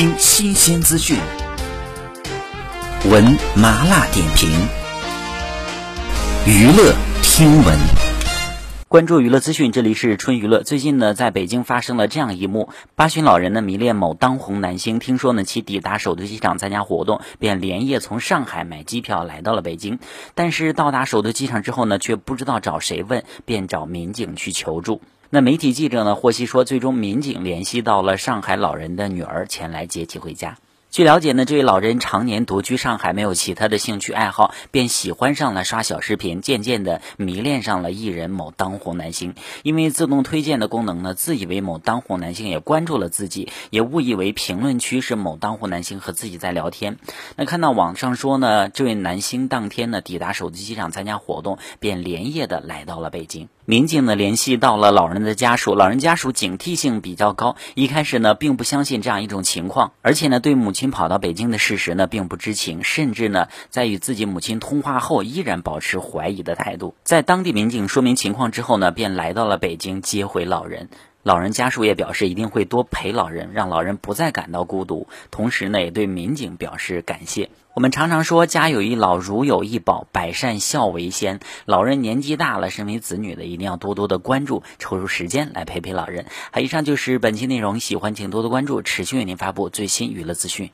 听新鲜资讯，闻麻辣点评，娱乐听闻。关注娱乐资讯，这里是春娱乐。最近呢，在北京发生了这样一幕：八旬老人呢迷恋某当红男星，听说呢其抵达首都机场参加活动，便连夜从上海买机票来到了北京。但是到达首都机场之后呢，却不知道找谁问，便找民警去求助。那媒体记者呢获悉说，最终民警联系到了上海老人的女儿，前来接其回家。据了解呢，这位老人常年独居上海，没有其他的兴趣爱好，便喜欢上了刷小视频，渐渐的迷恋上了艺人某当红男星。因为自动推荐的功能呢，自以为某当红男星也关注了自己，也误以为评论区是某当红男星和自己在聊天。那看到网上说呢，这位男星当天呢抵达首都机场参加活动，便连夜的来到了北京。民警呢联系到了老人的家属，老人家属警惕性比较高，一开始呢并不相信这样一种情况，而且呢对母亲亲跑到北京的事实呢并不知情，甚至呢在与自己母亲通话后依然保持怀疑的态度。在当地民警说明情况之后呢，便来到了北京接回老人。老人家属也表示一定会多陪老人，让老人不再感到孤独。同时呢，也对民警表示感谢。我们常常说“家有一老，如有一宝”，百善孝为先。老人年纪大了，身为子女的一定要多多的关注，抽出时间来陪陪老人。好，以上就是本期内容，喜欢请多多关注，持续为您发布最新娱乐资讯。